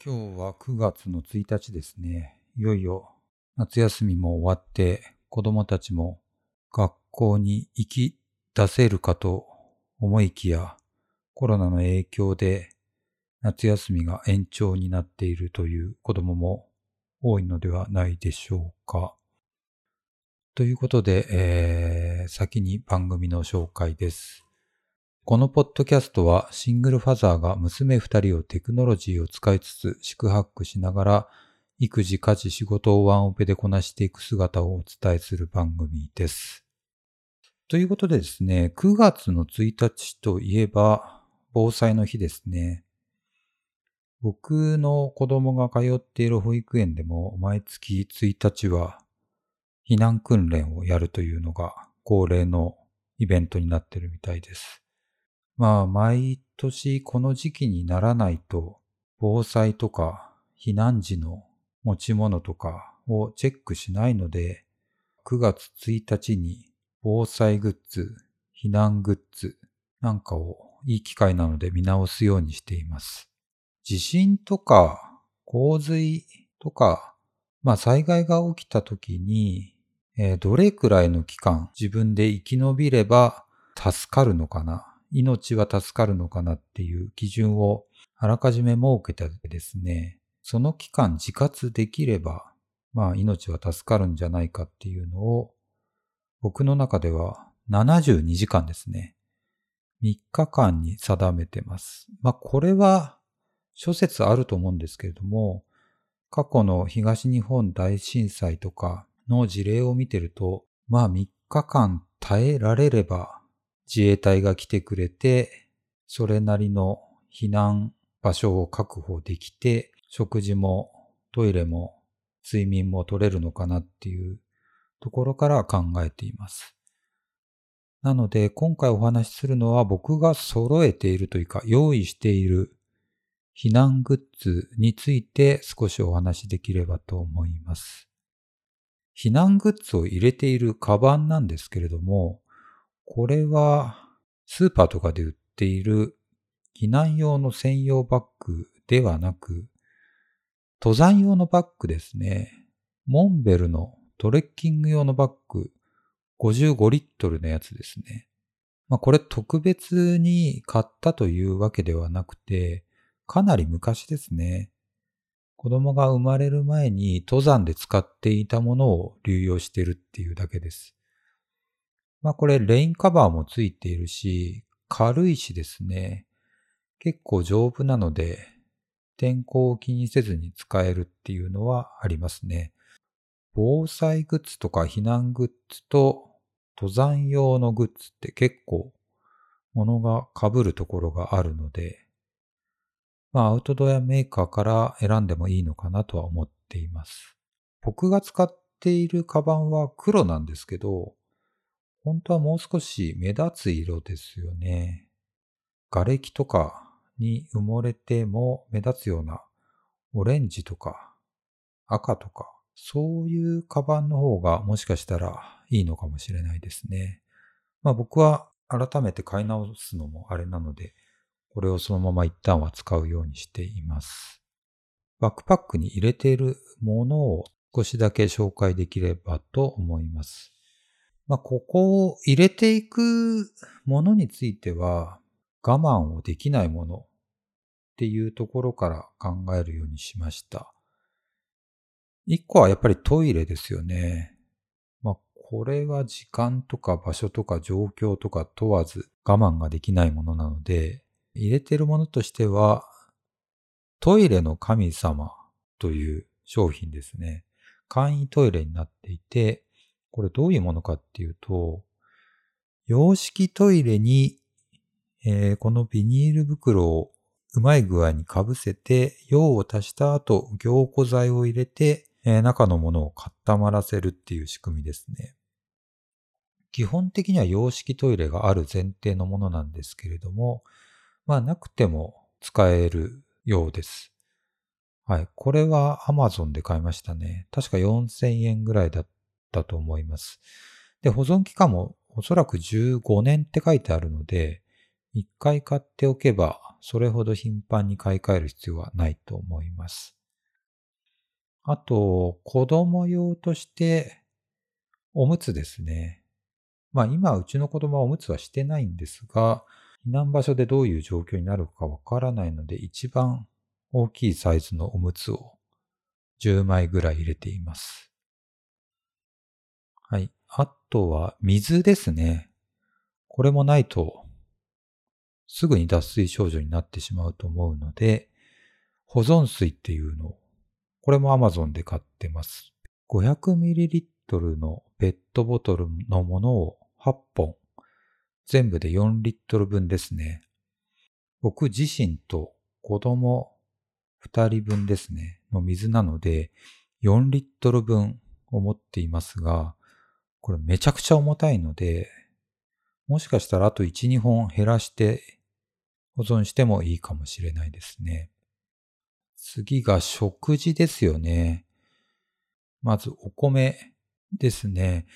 今日は9月の1日ですね。いよいよ夏休みも終わって子供たちも学校に行き出せるかと思いきやコロナの影響で夏休みが延長になっているという子供も多いのではないでしょうか。ということで、えー、先に番組の紹介です。このポッドキャストはシングルファザーが娘二人をテクノロジーを使いつつ四苦八苦しながら育児、家事、仕事をワンオペでこなしていく姿をお伝えする番組です。ということでですね、9月の1日といえば防災の日ですね。僕の子供が通っている保育園でも毎月1日は避難訓練をやるというのが恒例のイベントになってるみたいです。まあ、毎年この時期にならないと、防災とか避難時の持ち物とかをチェックしないので、9月1日に防災グッズ、避難グッズなんかをいい機会なので見直すようにしています。地震とか洪水とか、まあ災害が起きた時に、えー、どれくらいの期間自分で生き延びれば助かるのかな命は助かるのかなっていう基準をあらかじめ設けてですね、その期間自活できれば、まあ命は助かるんじゃないかっていうのを、僕の中では72時間ですね。3日間に定めてます。まあこれは諸説あると思うんですけれども、過去の東日本大震災とかの事例を見てると、まあ3日間耐えられれば自衛隊が来てくれて、それなりの避難場所を確保できて、食事もトイレも睡眠も取れるのかなっていうところから考えています。なので今回お話しするのは僕が揃えているというか用意している避難グッズについて少しお話しできればと思います。避難グッズを入れているカバンなんですけれども、これはスーパーとかで売っている避難用の専用バッグではなく、登山用のバッグですね。モンベルのトレッキング用のバッグ55リットルのやつですね。まあこれ特別に買ったというわけではなくて、かなり昔ですね。子供が生まれる前に登山で使っていたものを流用してるっていうだけです。まあこれレインカバーもついているし、軽いしですね。結構丈夫なので、天候を気にせずに使えるっていうのはありますね。防災グッズとか避難グッズと登山用のグッズって結構物が被るところがあるので、まあアウトドアメーカーから選んでもいいのかなとは思っています。僕が使っているカバンは黒なんですけど、本当はもう少し目立つ色ですよね。瓦礫とかに埋もれても目立つようなオレンジとか赤とか、そういうカバンの方がもしかしたらいいのかもしれないですね。まあ僕は改めて買い直すのもあれなので、これをそのまま一旦は使うようにしています。バックパックに入れているものを少しだけ紹介できればと思います。まあ、ここを入れていくものについては、我慢をできないものっていうところから考えるようにしました。一個はやっぱりトイレですよね。まあ、これは時間とか場所とか状況とか問わず我慢ができないものなので、入れてるものとしては、トイレの神様という商品ですね。簡易トイレになっていて、これどういうものかっていうと、洋式トイレに、えー、このビニール袋をうまい具合にかぶせて、用を足した後、凝固剤を入れて、えー、中のものを固まらせるっていう仕組みですね。基本的には洋式トイレがある前提のものなんですけれども、まあなくても使えるようです。はい。これは Amazon で買いましたね。確か4000円ぐらいだっただと思います。で、保存期間もおそらく15年って書いてあるので、一回買っておけば、それほど頻繁に買い替える必要はないと思います。あと、子供用として、おむつですね。まあ今、うちの子供はおむつはしてないんですが、避難場所でどういう状況になるかわからないので、一番大きいサイズのおむつを10枚ぐらい入れています。はい。あとは水ですね。これもないとすぐに脱水症状になってしまうと思うので、保存水っていうのを、これも Amazon で買ってます。500ml のペットボトルのものを8本、全部で4リットル分ですね。僕自身と子供2人分ですね、の水なので、4リットル分を持っていますが、これめちゃくちゃ重たいので、もしかしたらあと1、2本減らして保存してもいいかもしれないですね。次が食事ですよね。まずお米ですね。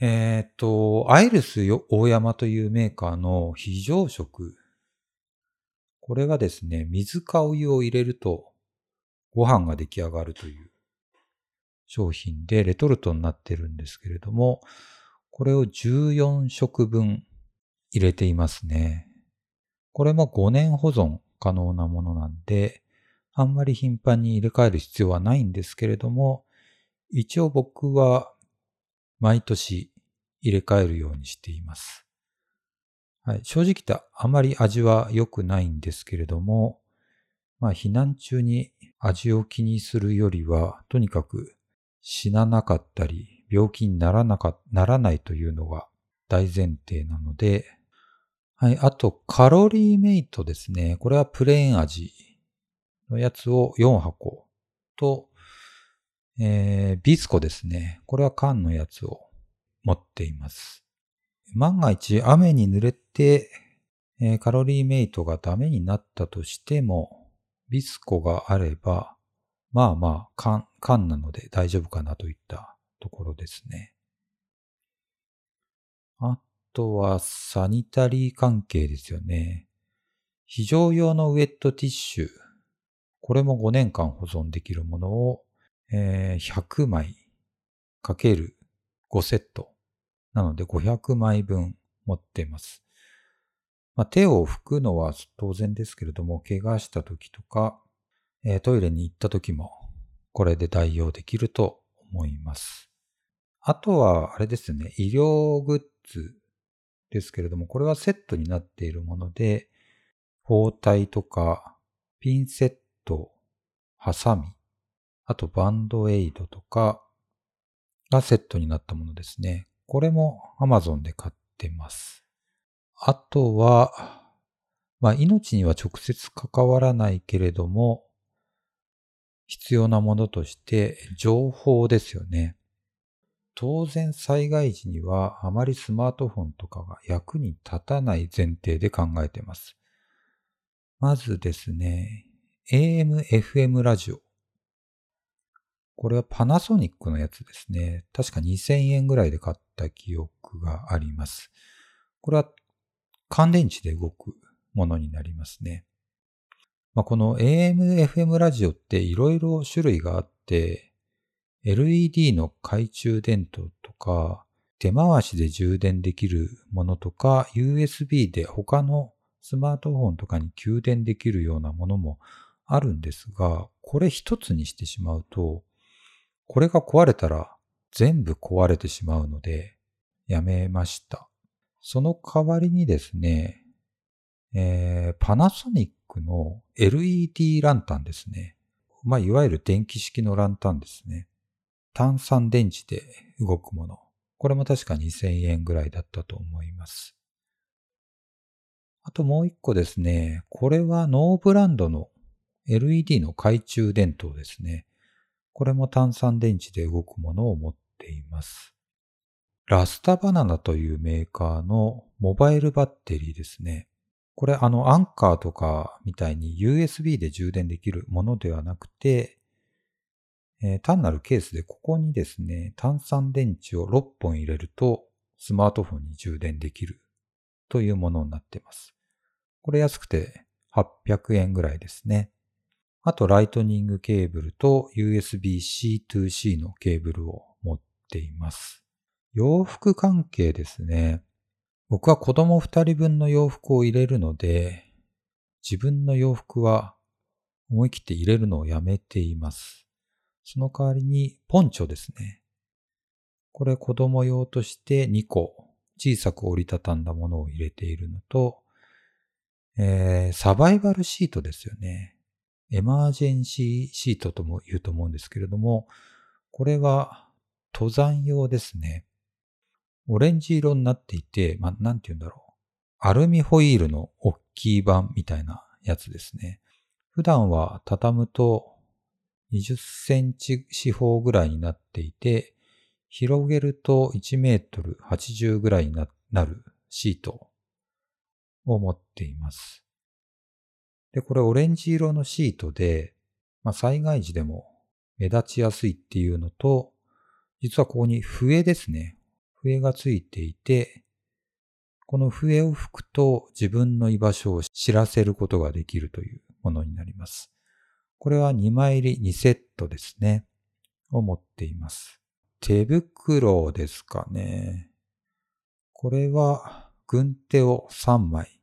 えっ、ー、と、アイルス大山というメーカーの非常食。これがですね、水かお湯を入れるとご飯が出来上がるという商品でレトルトになってるんですけれども、これを14食分入れていますね。これも5年保存可能なものなんで、あんまり頻繁に入れ替える必要はないんですけれども、一応僕は毎年入れ替えるようにしています。はい、正直言ったあまり味は良くないんですけれども、まあ避難中に味を気にするよりは、とにかく死ななかったり、病気にならなか、ならないというのが大前提なので、はい。あと、カロリーメイトですね。これはプレーン味のやつを4箱と、えー、ビスコですね。これは缶のやつを持っています。万が一雨に濡れて、えー、カロリーメイトがダメになったとしても、ビスコがあれば、まあまあ缶、缶なので大丈夫かなといったところですね。あとはサニタリー関係ですよね。非常用のウェットティッシュ。これも5年間保存できるものを、えー、100枚かける5セット。なので500枚分持っています。まあ、手を拭くのは当然ですけれども、怪我した時とか、えー、トイレに行った時もこれで代用できると思います。あとは、あれですね、医療グッズですけれども、これはセットになっているもので、包帯とか、ピンセット、ハサミ、あとバンドエイドとかがセットになったものですね。これも Amazon で買ってます。あとは、まあ命には直接関わらないけれども、必要なものとして情報ですよね。当然災害時にはあまりスマートフォンとかが役に立たない前提で考えています。まずですね、AM、FM ラジオ。これはパナソニックのやつですね。確か2000円ぐらいで買った記憶があります。これは乾電池で動くものになりますね。まあ、この AM、FM ラジオっていろいろ種類があって、LED の懐中電灯とか、手回しで充電できるものとか、USB で他のスマートフォンとかに給電できるようなものもあるんですが、これ一つにしてしまうと、これが壊れたら全部壊れてしまうので、やめました。その代わりにですね、えー、パナソニックの LED ランタンですね。まあ、いわゆる電気式のランタンですね。炭酸電池で動くもの。これも確か2000円ぐらいだったと思います。あともう一個ですね。これはノーブランドの LED の懐中電灯ですね。これも炭酸電池で動くものを持っています。ラスタバナナというメーカーのモバイルバッテリーですね。これあのアンカーとかみたいに USB で充電できるものではなくて、えー、単なるケースでここにですね、炭酸電池を6本入れるとスマートフォンに充電できるというものになっています。これ安くて800円ぐらいですね。あと、ライトニングケーブルと USB-C2C のケーブルを持っています。洋服関係ですね。僕は子供2人分の洋服を入れるので、自分の洋服は思い切って入れるのをやめています。その代わりにポンチョですね。これ子供用として2個小さく折りたたんだものを入れているのと、えー、サバイバルシートですよね。エマージェンシーシートとも言うと思うんですけれども、これは登山用ですね。オレンジ色になっていて、ま、なんて言うんだろう。アルミホイールの大きい版みたいなやつですね。普段は畳むと20センチ四方ぐらいになっていて、広げると1メートル80ぐらいになるシートを持っています。で、これオレンジ色のシートで、まあ、災害時でも目立ちやすいっていうのと、実はここに笛ですね。笛がついていて、この笛を吹くと自分の居場所を知らせることができるというものになります。これは2枚入り2セットですね。を持っています。手袋ですかね。これは軍手を3枚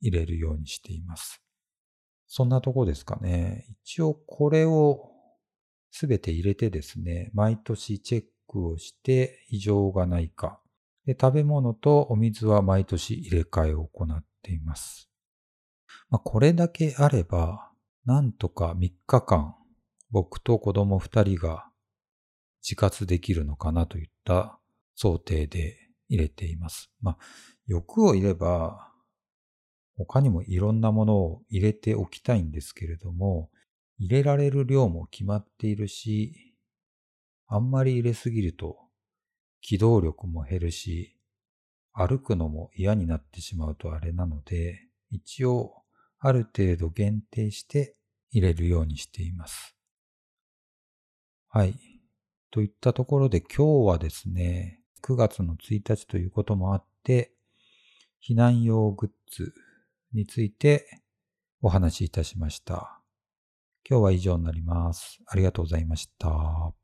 入れるようにしています。そんなとこですかね。一応これをすべて入れてですね、毎年チェックをして異常がないか。で食べ物とお水は毎年入れ替えを行っています。まあ、これだけあれば、なんとか3日間、僕と子供2人が自活できるのかなといった想定で入れています。まあ、欲を入れば、他にもいろんなものを入れておきたいんですけれども、入れられる量も決まっているし、あんまり入れすぎると機動力も減るし、歩くのも嫌になってしまうとあれなので、一応ある程度限定して入れるようにしています。はい。といったところで今日はですね、9月の1日ということもあって、避難用グッズについてお話しいたしました。今日は以上になります。ありがとうございました。